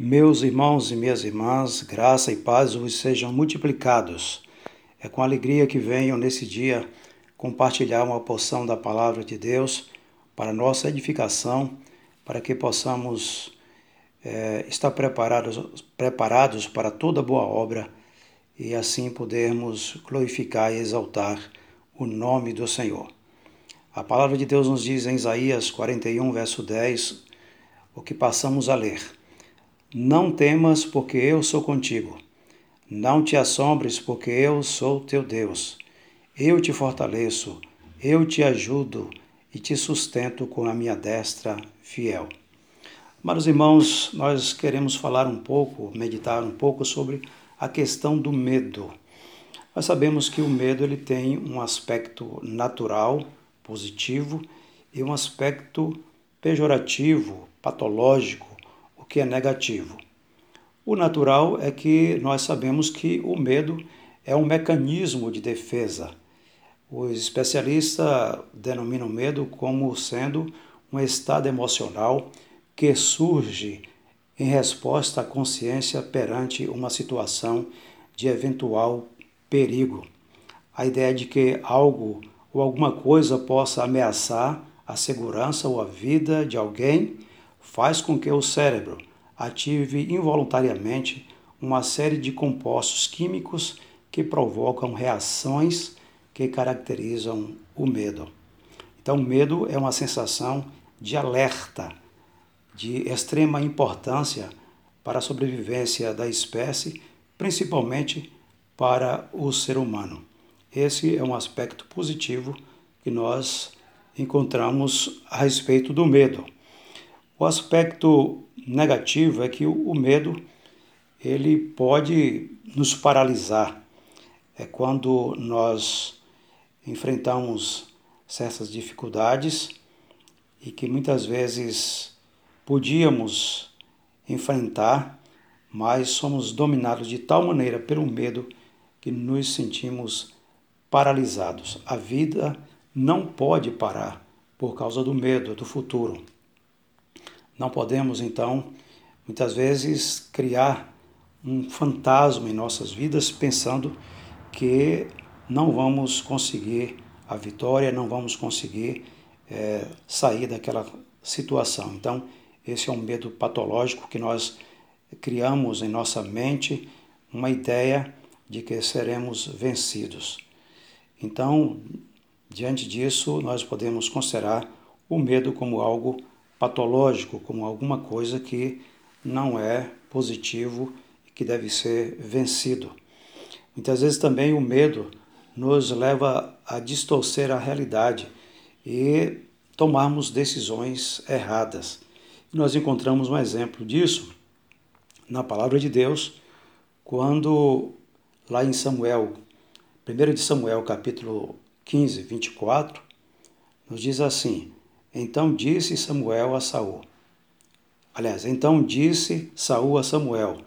Meus irmãos e minhas irmãs, graça e paz vos sejam multiplicados. É com alegria que venho nesse dia compartilhar uma porção da palavra de Deus para nossa edificação, para que possamos é, estar preparados, preparados para toda boa obra e assim podermos glorificar e exaltar o nome do Senhor. A palavra de Deus nos diz em Isaías 41, verso 10, o que passamos a ler. Não temas, porque eu sou contigo. Não te assombres, porque eu sou teu Deus. Eu te fortaleço, eu te ajudo e te sustento com a minha destra fiel. Mas, irmãos, nós queremos falar um pouco, meditar um pouco sobre a questão do medo. Nós sabemos que o medo ele tem um aspecto natural, positivo, e um aspecto pejorativo, patológico, que é negativo. O natural é que nós sabemos que o medo é um mecanismo de defesa. Os especialistas denominam o medo como sendo um estado emocional que surge em resposta à consciência perante uma situação de eventual perigo. A ideia de que algo ou alguma coisa possa ameaçar a segurança ou a vida de alguém faz com que o cérebro ative involuntariamente uma série de compostos químicos que provocam reações que caracterizam o medo. Então, o medo é uma sensação de alerta, de extrema importância para a sobrevivência da espécie, principalmente para o ser humano. Esse é um aspecto positivo que nós encontramos a respeito do medo. O aspecto negativo é que o medo ele pode nos paralisar. É quando nós enfrentamos certas dificuldades e que muitas vezes podíamos enfrentar, mas somos dominados de tal maneira pelo medo que nos sentimos paralisados. A vida não pode parar por causa do medo do futuro. Não podemos, então, muitas vezes, criar um fantasma em nossas vidas pensando que não vamos conseguir a vitória, não vamos conseguir é, sair daquela situação. Então, esse é um medo patológico que nós criamos em nossa mente uma ideia de que seremos vencidos. Então, diante disso, nós podemos considerar o medo como algo patológico, como alguma coisa que não é positivo e que deve ser vencido. Muitas vezes também o medo nos leva a distorcer a realidade e tomarmos decisões erradas. nós encontramos um exemplo disso na palavra de Deus, quando lá em Samuel, 1 de Samuel, capítulo 15, 24, nos diz assim: então disse Samuel a Saul. Aliás, então disse Saul a Samuel: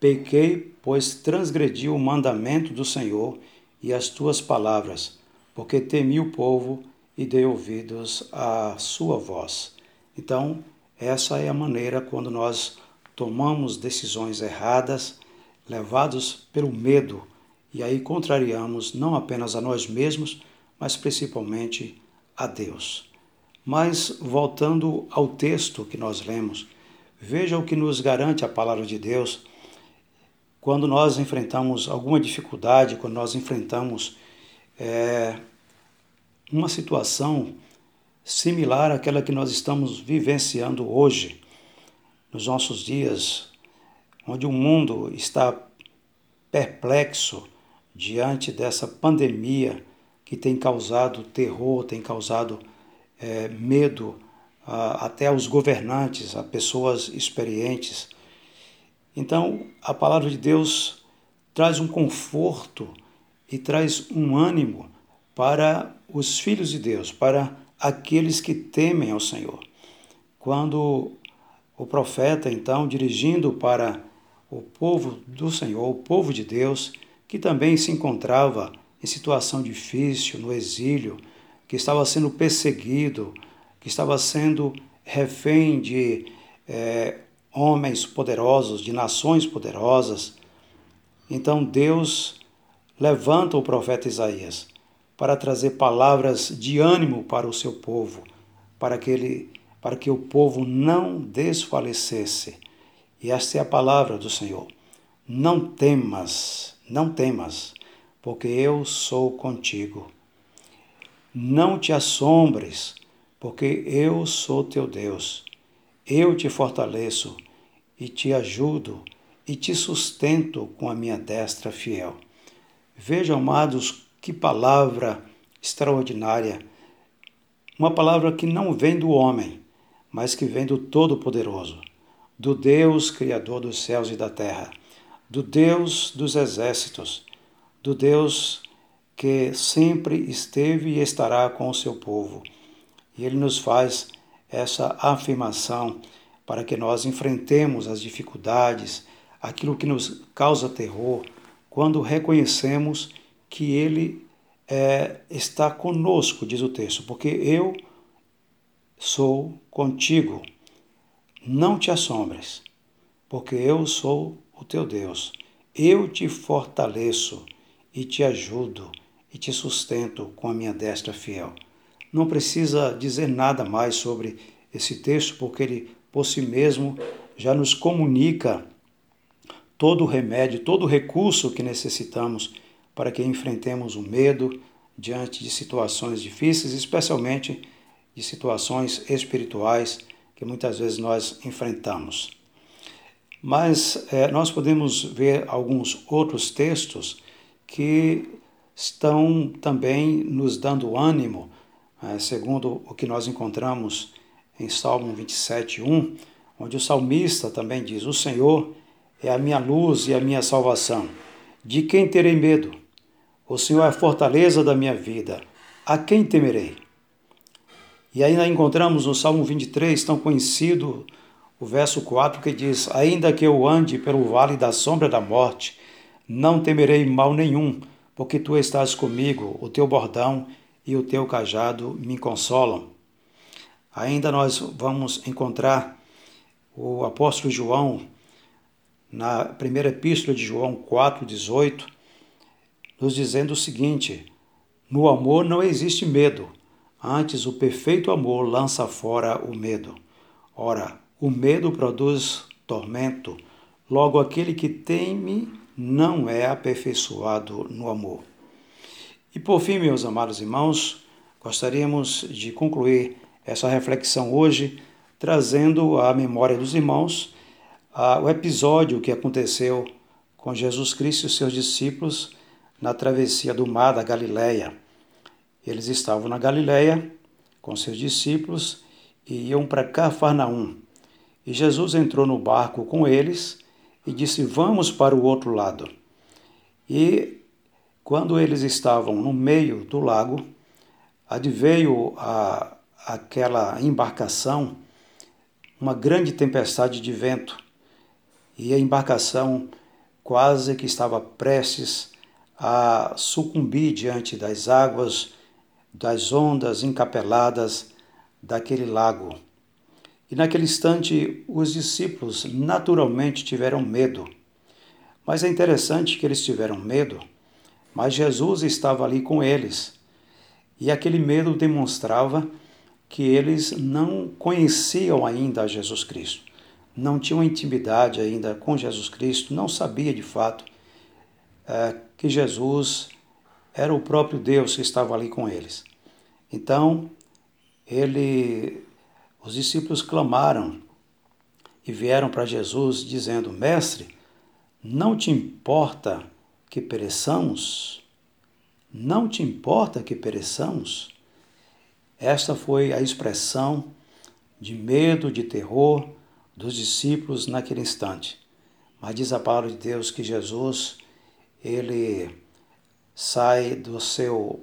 Pequei, pois transgredi o mandamento do Senhor e as tuas palavras, porque temi o povo e dei ouvidos à sua voz. Então, essa é a maneira quando nós tomamos decisões erradas, levados pelo medo, e aí contrariamos não apenas a nós mesmos, mas principalmente a Deus. Mas, voltando ao texto que nós lemos, veja o que nos garante a palavra de Deus quando nós enfrentamos alguma dificuldade, quando nós enfrentamos é, uma situação similar àquela que nós estamos vivenciando hoje, nos nossos dias, onde o mundo está perplexo diante dessa pandemia que tem causado terror, tem causado é, medo a, até aos governantes, a pessoas experientes. Então, a palavra de Deus traz um conforto e traz um ânimo para os filhos de Deus, para aqueles que temem ao Senhor. Quando o profeta, então, dirigindo para o povo do Senhor, o povo de Deus, que também se encontrava em situação difícil, no exílio, que estava sendo perseguido, que estava sendo refém de é, homens poderosos, de nações poderosas. Então Deus levanta o profeta Isaías para trazer palavras de ânimo para o seu povo, para que ele para que o povo não desfalecesse. E esta é a palavra do Senhor. Não temas, não temas, porque eu sou contigo. Não te assombres, porque eu sou teu Deus. Eu te fortaleço e te ajudo e te sustento com a minha destra fiel. Vejam, amados, que palavra extraordinária. Uma palavra que não vem do homem, mas que vem do Todo-Poderoso, do Deus Criador dos céus e da terra, do Deus dos exércitos, do Deus que sempre esteve e estará com o seu povo. E ele nos faz essa afirmação para que nós enfrentemos as dificuldades, aquilo que nos causa terror, quando reconhecemos que Ele é, está conosco, diz o texto, porque eu sou contigo. Não te assombres, porque eu sou o teu Deus. Eu te fortaleço e te ajudo e te sustento com a minha destra fiel. Não precisa dizer nada mais sobre esse texto, porque ele por si mesmo já nos comunica todo o remédio, todo o recurso que necessitamos para que enfrentemos o medo diante de situações difíceis, especialmente de situações espirituais que muitas vezes nós enfrentamos. Mas é, nós podemos ver alguns outros textos que estão também nos dando ânimo, é, segundo o que nós encontramos em Salmo 27, 1, onde o salmista também diz: O Senhor é a minha luz e a minha salvação. De quem terei medo? O Senhor é a fortaleza da minha vida. A quem temerei? E ainda encontramos no Salmo 23, tão conhecido, o verso 4, que diz: Ainda que eu ande pelo vale da sombra da morte, não temerei mal nenhum, porque tu estás comigo, o teu bordão e o teu cajado me consolam. Ainda nós vamos encontrar o apóstolo João na primeira epístola de João 4,18, nos dizendo o seguinte: No amor não existe medo, antes o perfeito amor lança fora o medo. Ora, o medo produz tormento, logo aquele que teme não é aperfeiçoado no amor. E por fim, meus amados irmãos, gostaríamos de concluir essa reflexão hoje trazendo à memória dos irmãos o episódio que aconteceu com Jesus Cristo e seus discípulos na travessia do mar da Galileia. Eles estavam na Galileia com seus discípulos e iam para Cafarnaum. E Jesus entrou no barco com eles e disse: Vamos para o outro lado. E quando eles estavam no meio do lago, adveio a, aquela embarcação uma grande tempestade de vento e a embarcação quase que estava prestes a sucumbir diante das águas, das ondas encapeladas daquele lago. E naquele instante, os discípulos naturalmente tiveram medo. Mas é interessante que eles tiveram medo, mas Jesus estava ali com eles. E aquele medo demonstrava que eles não conheciam ainda Jesus Cristo não tinham intimidade ainda com Jesus Cristo, não sabia de fato é, que Jesus era o próprio Deus que estava ali com eles. Então, ele, os discípulos clamaram e vieram para Jesus dizendo: Mestre, não te importa que pereçamos? Não te importa que pereçamos? Esta foi a expressão de medo, de terror, dos discípulos naquele instante. Mas diz a palavra de Deus que Jesus, ele sai do seu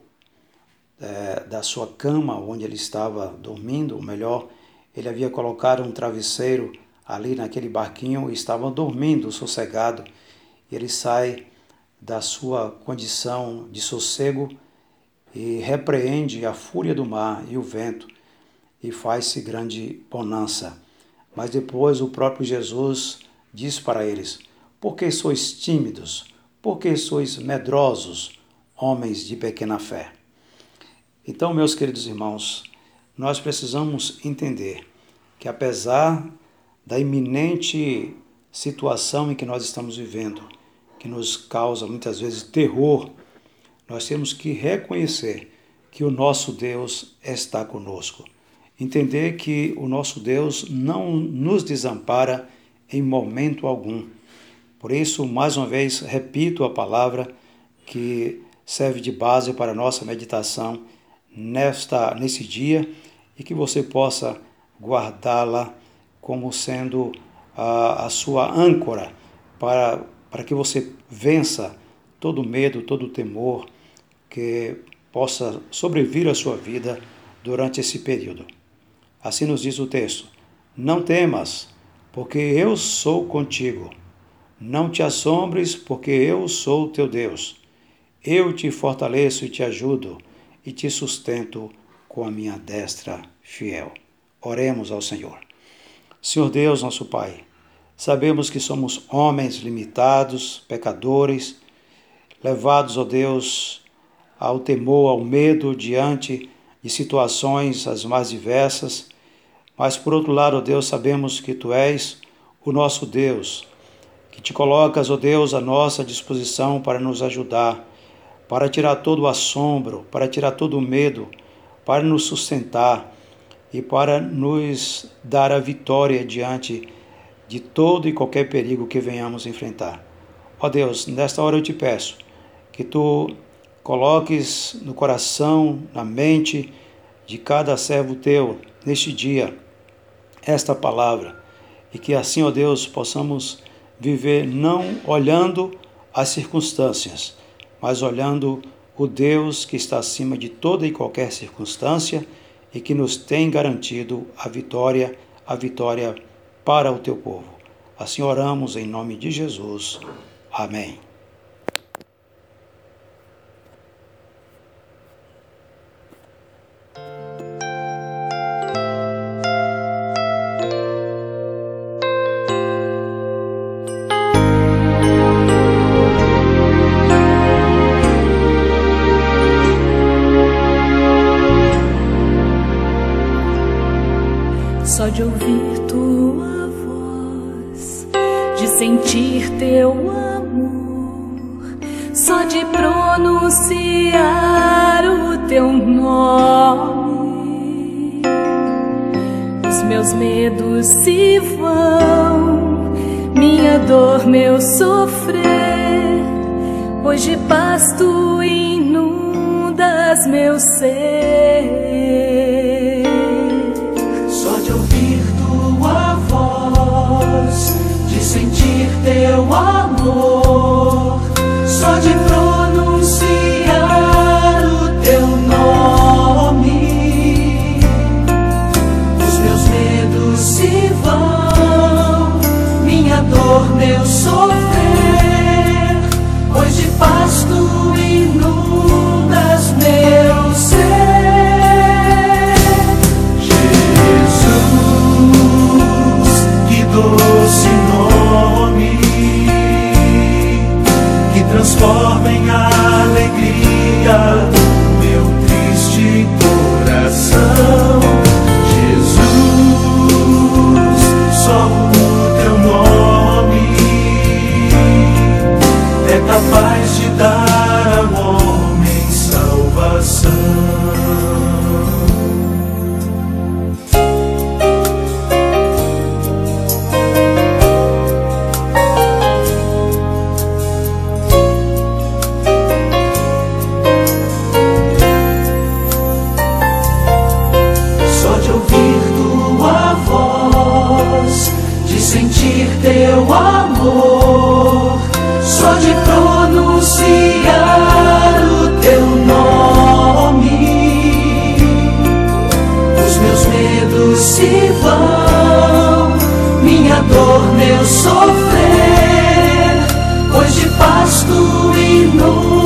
é, da sua cama onde ele estava dormindo, ou melhor, ele havia colocado um travesseiro ali naquele barquinho e estava dormindo sossegado. Ele sai da sua condição de sossego e repreende a fúria do mar e o vento e faz-se grande bonança. Mas depois o próprio Jesus diz para eles: Por que sois tímidos? Por que sois medrosos, homens de pequena fé? Então, meus queridos irmãos, nós precisamos entender que apesar da iminente situação em que nós estamos vivendo, que nos causa muitas vezes terror, nós temos que reconhecer que o nosso Deus está conosco. Entender que o nosso Deus não nos desampara em momento algum. Por isso, mais uma vez, repito a palavra que serve de base para a nossa meditação nesta nesse dia e que você possa guardá-la como sendo a, a sua âncora para, para que você vença todo medo, todo temor que possa sobrevir à sua vida durante esse período. Assim nos diz o texto: Não temas, porque eu sou contigo. Não te assombres, porque eu sou teu Deus. Eu te fortaleço e te ajudo e te sustento com a minha destra fiel. Oremos ao Senhor. Senhor Deus, nosso Pai, sabemos que somos homens limitados, pecadores, levados, ó Deus, ao temor, ao medo diante de situações as mais diversas, mas por outro lado, ó Deus, sabemos que Tu és o nosso Deus, que te colocas, ó Deus, à nossa disposição para nos ajudar, para tirar todo o assombro, para tirar todo o medo, para nos sustentar e para nos dar a vitória diante de todo e qualquer perigo que venhamos enfrentar. Ó Deus, nesta hora eu te peço que tu coloques no coração, na mente de cada servo teu neste dia esta palavra e que assim, ó Deus, possamos viver não olhando as circunstâncias, mas olhando o Deus que está acima de toda e qualquer circunstância e que nos tem garantido a vitória, a vitória para o teu povo. Assim oramos em nome de Jesus. Amém. De ouvir tua voz, de sentir teu amor, só de pronunciar o teu nome, os meus medos se vão, minha dor, meu sofrer, pois de paz tu inundas meu ser. Doce dor, meu sofrer, pois de paz tu inundas